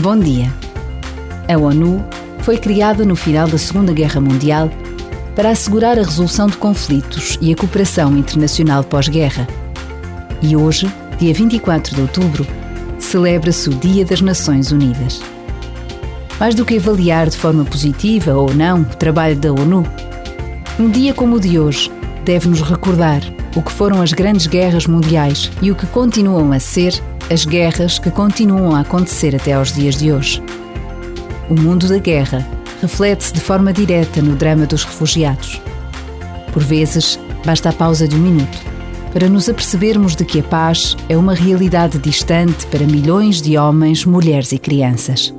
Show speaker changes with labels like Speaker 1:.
Speaker 1: Bom dia. A ONU foi criada no final da Segunda Guerra Mundial para assegurar a resolução de conflitos e a cooperação internacional pós-guerra. E hoje, dia 24 de outubro, celebra-se o Dia das Nações Unidas. Mais do que avaliar de forma positiva ou não o trabalho da ONU, um dia como o de hoje deve-nos recordar o que foram as grandes guerras mundiais e o que continuam a ser as guerras que continuam a acontecer até aos dias de hoje. O mundo da guerra reflete-se de forma direta no drama dos refugiados. Por vezes, basta a pausa de um minuto para nos apercebermos de que a paz é uma realidade distante para milhões de homens, mulheres e crianças.